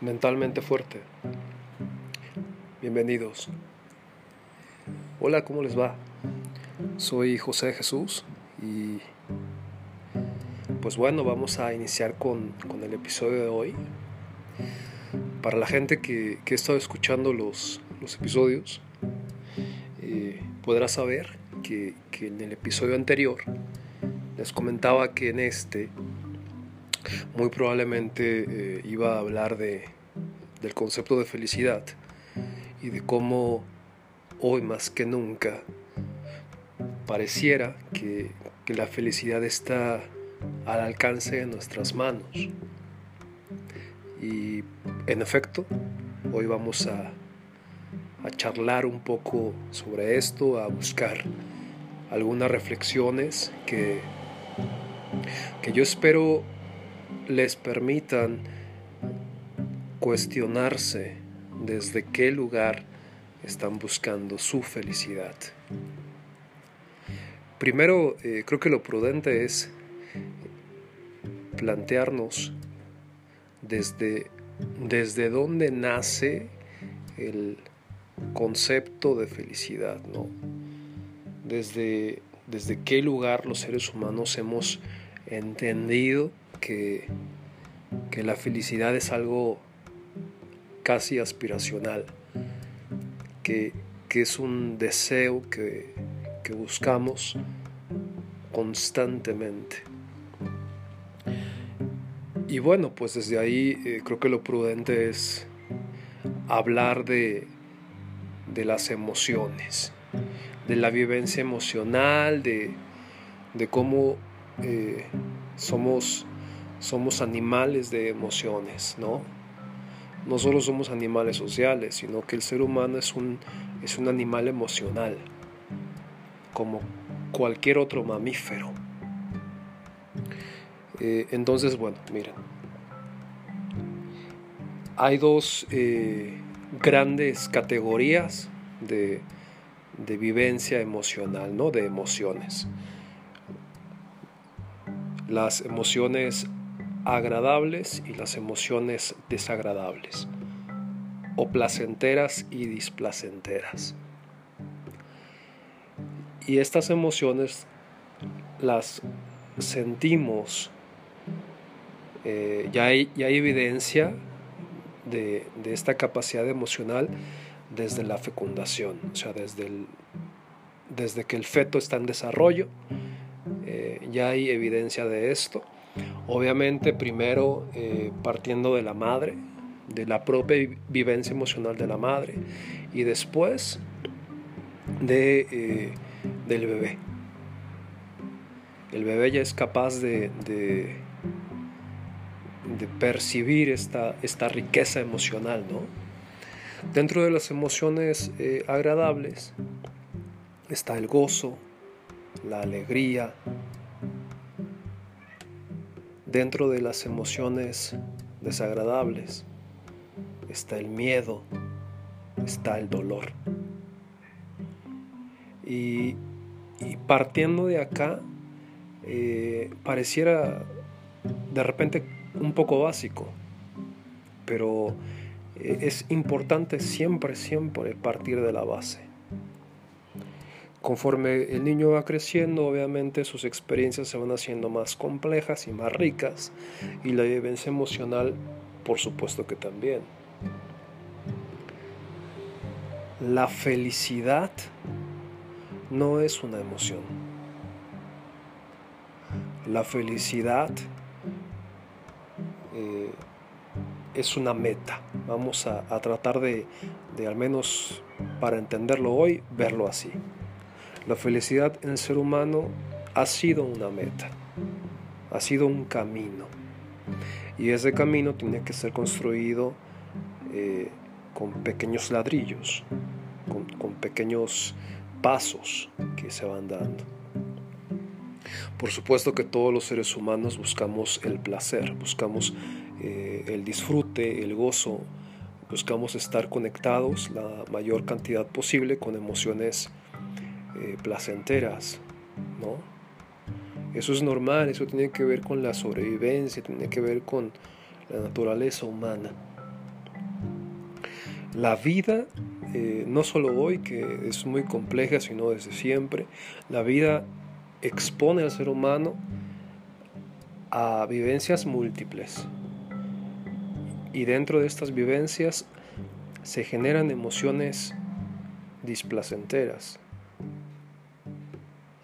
mentalmente fuerte. Bienvenidos. Hola, ¿cómo les va? Soy José Jesús y pues bueno, vamos a iniciar con, el episodio de hoy. Para la gente que, que ha estado escuchando los, episodios, eh, podrá saber que, en el episodio anterior les comentaba que en este muy probablemente eh, iba a hablar de, del concepto de felicidad y de cómo hoy más que nunca pareciera que, que la felicidad está al alcance de nuestras manos. Y en efecto, hoy vamos a, a charlar un poco sobre esto, a buscar algunas reflexiones que, que yo espero les permitan cuestionarse desde qué lugar están buscando su felicidad. Primero, eh, creo que lo prudente es plantearnos desde, desde dónde nace el concepto de felicidad, ¿no? Desde, desde qué lugar los seres humanos hemos entendido que, que la felicidad es algo casi aspiracional, que, que es un deseo que, que buscamos constantemente. Y bueno, pues desde ahí eh, creo que lo prudente es hablar de, de las emociones, de la vivencia emocional, de, de cómo eh, somos, somos animales de emociones, ¿no? No solo somos animales sociales, sino que el ser humano es un, es un animal emocional, como cualquier otro mamífero. Eh, entonces, bueno, miren, hay dos eh, grandes categorías de, de, vivencia emocional, ¿no? De emociones. Las emociones agradables y las emociones desagradables, o placenteras y displacenteras. Y estas emociones las sentimos, eh, ya, hay, hay, evidencia de, esta capacidad emocional desde la fecundación, o sea, desde, desde que el feto está en desarrollo, eh, ya hay evidencia de esto. Obviamente primero eh, partiendo de la madre, de la propia vivencia emocional de la madre y después de del bebé. El bebé ya es capaz de, de, percibir esta, esta, riqueza emocional, ¿no? Dentro de las emociones eh, agradables está el gozo, la alegría. Dentro de las emociones desagradables está el miedo, está el dolor. Y, partiendo de acá, eh, pareciera de repente un poco básico, pero eh, es importante siempre, siempre partir de la base. Conforme el niño va creciendo, obviamente sus experiencias se van haciendo más complejas y más ricas, y la vivencia emocional, por supuesto que también. La felicidad no es una emoción. La felicidad eh, es una meta. Vamos a, tratar de, de, al menos para entenderlo hoy, verlo así. La felicidad en el ser humano ha sido una meta, ha sido un camino. Y ese camino tiene que ser construido eh, con pequeños ladrillos, con, pequeños pasos que se van dando. Por supuesto que todos los seres humanos buscamos el placer, buscamos eh, el disfrute, el gozo, buscamos estar conectados la mayor cantidad posible con emociones eh, placenteras, ¿no? Eso es normal, eso tiene que ver con la sobrevivencia, tiene que ver con la naturaleza humana. La vida, eh, no solo hoy, que es muy compleja, sino desde siempre, la vida expone al ser humano a vivencias múltiples. Y dentro de estas vivencias se generan emociones displacenteras.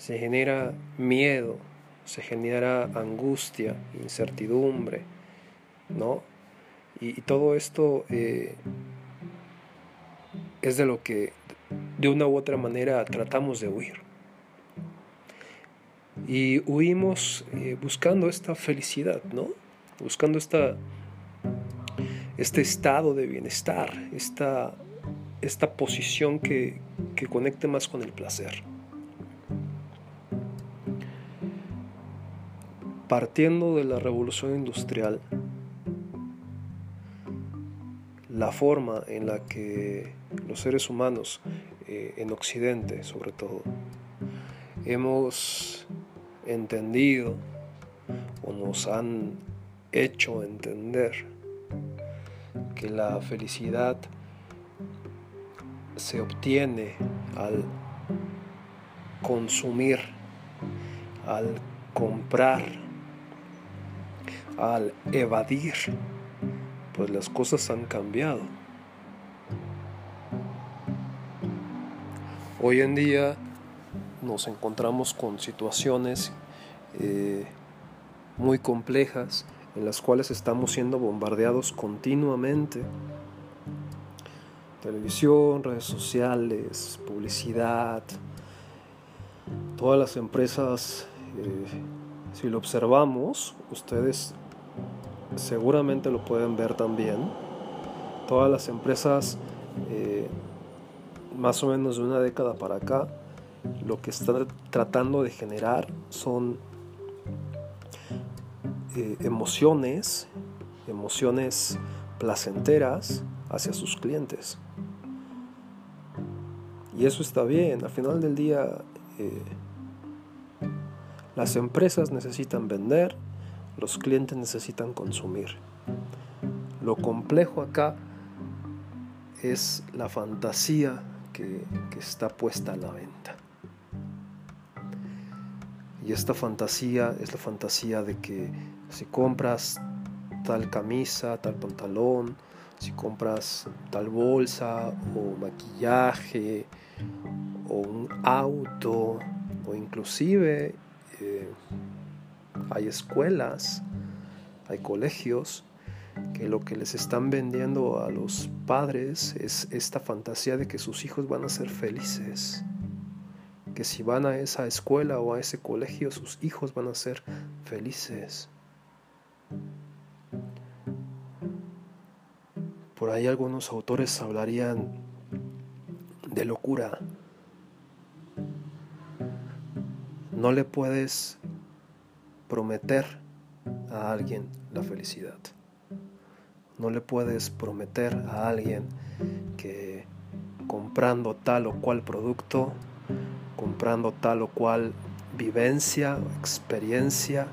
Se genera miedo, se genera angustia, incertidumbre, ¿no? Y, todo esto eh, es de lo que de una u otra manera tratamos de huir. Y huimos eh, buscando esta felicidad, ¿no? Buscando esta, este estado de bienestar, esta, esta posición que, que conecte más con el placer. Partiendo de la revolución industrial, la forma en la que los seres humanos, eh, en Occidente sobre todo, hemos entendido o nos han hecho entender que la felicidad se obtiene al consumir, al comprar, al evadir, pues las cosas han cambiado. Hoy en día nos encontramos con situaciones eh, muy complejas en las cuales estamos siendo bombardeados continuamente. Televisión, redes sociales, publicidad, todas las empresas, eh, si lo observamos, ustedes seguramente lo pueden ver también, todas las empresas eh, más o menos de una década para acá, lo que están tratando de generar son eh, emociones, emociones placenteras hacia sus clientes. Y eso está bien, al final del día eh, las empresas necesitan vender, los clientes necesitan consumir. Lo complejo acá es la fantasía que, está puesta a la venta. Y esta fantasía es la fantasía de que si compras tal camisa, tal pantalón, si compras tal bolsa o maquillaje o un auto o inclusive hay escuelas, hay colegios que lo que les están vendiendo a los padres es esta fantasía de que sus hijos van a ser felices, que si van a esa escuela o a ese colegio sus hijos van a ser felices. Por ahí algunos autores hablarían de locura. No le puedes prometer a alguien la felicidad. No le puedes prometer a alguien que comprando tal o cual producto, comprando tal o cual vivencia, experiencia,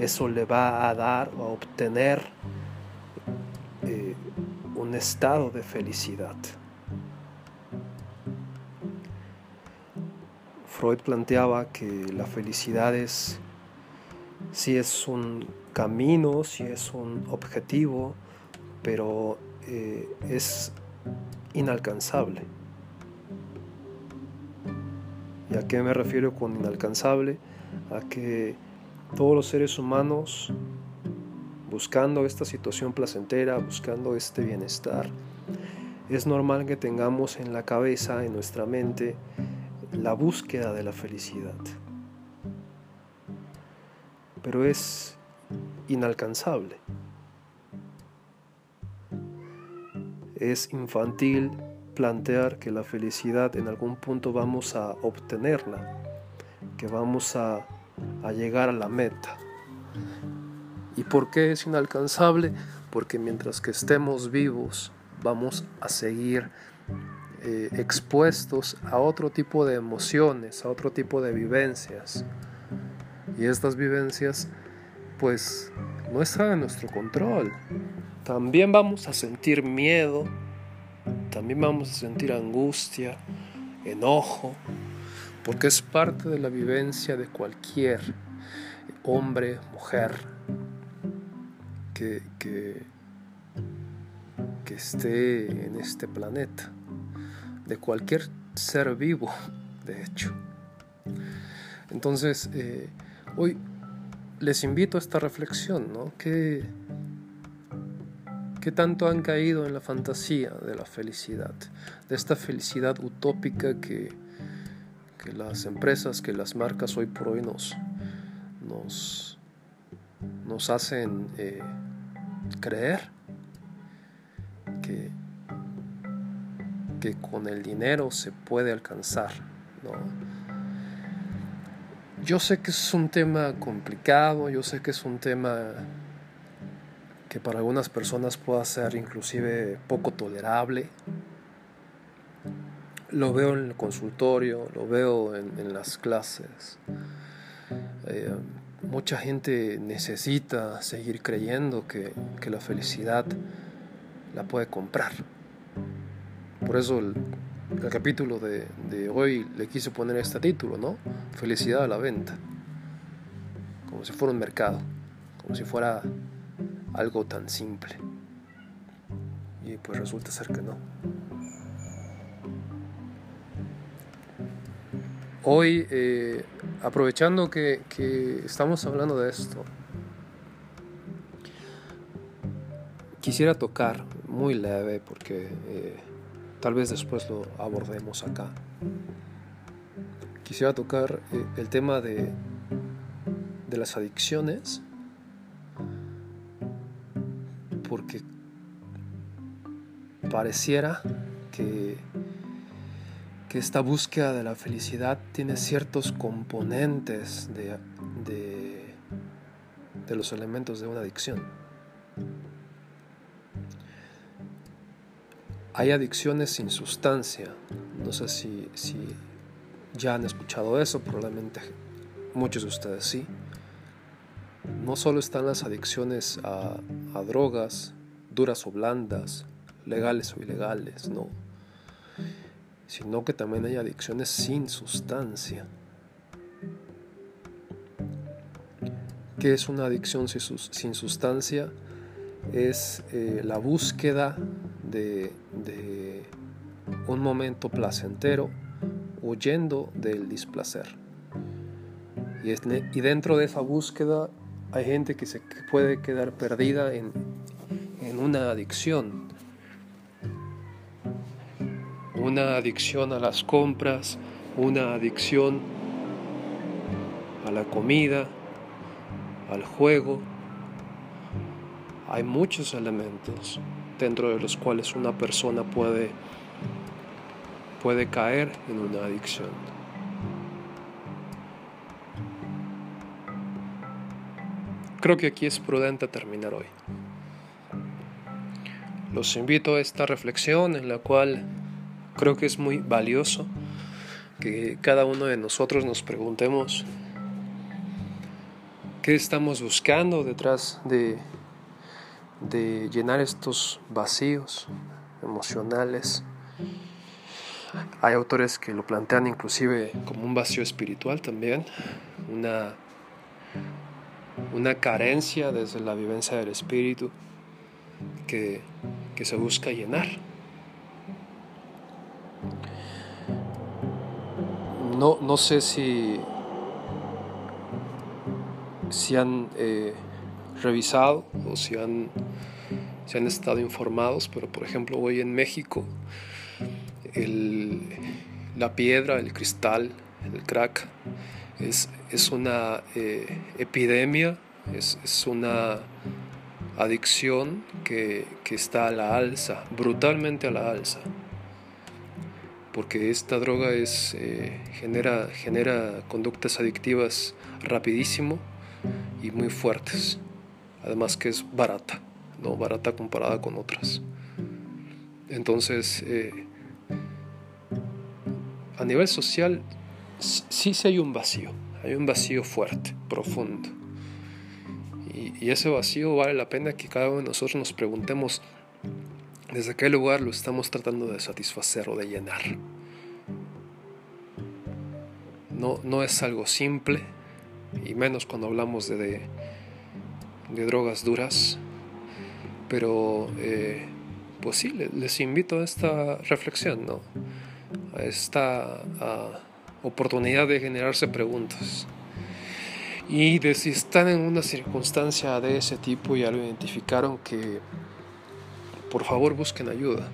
eso le va a dar o a obtener eh, un estado de felicidad. Freud planteaba que la felicidad es si es un camino, si es un objetivo, pero eh, es inalcanzable. ¿Y a qué me refiero con inalcanzable? A que todos los seres humanos, buscando esta situación placentera, buscando este bienestar, es normal que tengamos en la cabeza, en nuestra mente, la búsqueda de la felicidad. Pero es inalcanzable. es infantil plantear que la felicidad en algún punto vamos a obtenerla, que vamos a, llegar a la meta. ¿Y por qué es inalcanzable? Porque mientras que estemos vivos vamos a seguir eh, expuestos a otro tipo de emociones, a otro tipo de vivencias. Y estas vivencias pues no están en nuestro control. También vamos a sentir miedo, también vamos a sentir angustia, enojo, porque es parte de la vivencia de cualquier hombre, mujer, que, que, esté en este planeta, de cualquier ser vivo, de hecho. Entonces, eh, hoy les invito a esta reflexión, ¿no? ¿Qué, ¿Qué tanto han caído en la fantasía de la felicidad? De esta felicidad utópica que, que las empresas, que las marcas hoy por hoy nos, nos, hacen eh, creer que, que con el dinero se puede alcanzar. Yo sé que es un tema complicado, yo sé que es un tema que para algunas personas pueda ser inclusive poco tolerable. Lo veo en el consultorio, lo veo en, las clases. Eh, mucha gente necesita seguir creyendo que, la felicidad la puede comprar. Por eso el, capítulo de, de, hoy le quise poner este título, ¿no? Felicidad a la venta. Como si fuera un mercado, como si fuera algo tan simple. Y pues resulta ser que no. Hoy, eh, aprovechando que, estamos hablando de esto, quisiera tocar muy leve porque eh, tal vez después lo abordemos acá. Quisiera tocar eh, el tema de, de las adicciones porque pareciera que que esta búsqueda de la felicidad tiene ciertos componentes de, de, los elementos de una adicción. Hay adicciones sin sustancia. No sé si, ya han escuchado eso, probablemente muchos de ustedes sí. No solo están las adicciones a, a drogas, duras o blandas, legales o ilegales, no sino que también hay adicciones sin sustancia. ¿Qué es una adicción sin sustancia? Es eh, la búsqueda de, un momento placentero huyendo del displacer. Y, y, dentro de esa búsqueda hay gente que se puede quedar perdida en, en una adicción una adicción a las compras, una adicción a la comida, al juego. Hay muchos elementos dentro de los cuales una persona puede, puede caer en una adicción. Creo que aquí es prudente terminar hoy. Los invito a esta reflexión en la cual Creo que es muy valioso que cada uno de nosotros nos preguntemos qué estamos buscando detrás de, de llenar estos vacíos emocionales. Hay autores que lo plantean inclusive como un vacío espiritual también, una, una carencia desde la vivencia del espíritu que, que se busca llenar. No, no sé si, si han eh, revisado o si han, han estado informados, pero por ejemplo hoy en México la piedra, el cristal, el crack, es, una eh, epidemia, es, una adicción que, que está a la alza, brutalmente a la alza porque esta droga es, eh, genera, genera conductas adictivas rapidísimo y muy fuertes. Además que es barata, no barata comparada con otras. Entonces, eh, a nivel social, sí, sí hay un vacío, hay un vacío fuerte, profundo. Y, ese vacío vale la pena que cada uno de nosotros nos preguntemos, desde qué lugar lo estamos tratando de satisfacer o de llenar. No, no es algo simple, y menos cuando hablamos de, drogas duras, pero eh, pues sí, les invito a esta reflexión, ¿no? a esta oportunidad de generarse preguntas. Y de si están en una circunstancia de ese tipo ya lo identificaron, que por favor busquen ayuda.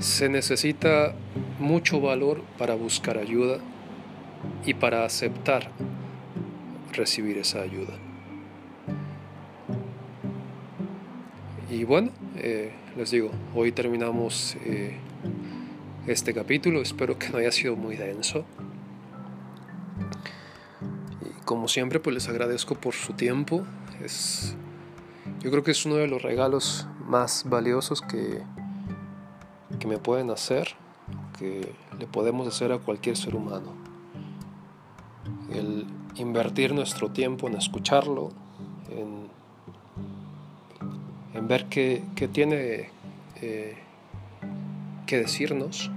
Se necesita mucho valor para buscar ayuda y para aceptar recibir esa ayuda. Y bueno, eh, les digo, hoy terminamos eh, este capítulo, espero que no haya sido muy denso. Y como siempre, pues les agradezco por su tiempo. Es, yo creo que es uno de los regalos más valiosos que, que me pueden hacer, que le podemos hacer a cualquier ser humano. Invertir nuestro tiempo en escucharlo, en, en ver qué, qué tiene eh, que decirnos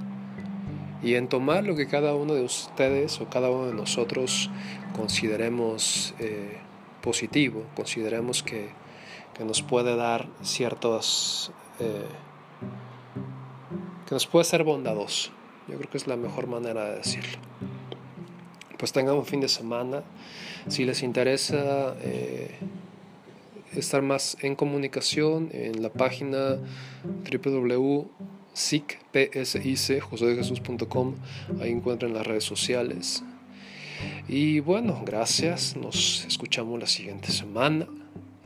y en tomar lo que cada uno de ustedes o cada uno de nosotros consideremos eh, positivo, consideremos que, que, nos puede dar ciertos, eh, que nos puede ser bondadoso. Yo creo que es la mejor manera de decirlo. Pues tengan un fin de semana. Si les interesa eh, estar más en comunicación, en la página www sicpsic, ahí encuentran las redes sociales. Y bueno, gracias, nos escuchamos la siguiente semana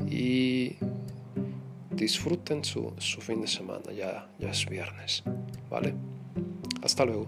y disfruten su, su fin de semana, ya, ya es viernes, ¿vale? Hasta luego.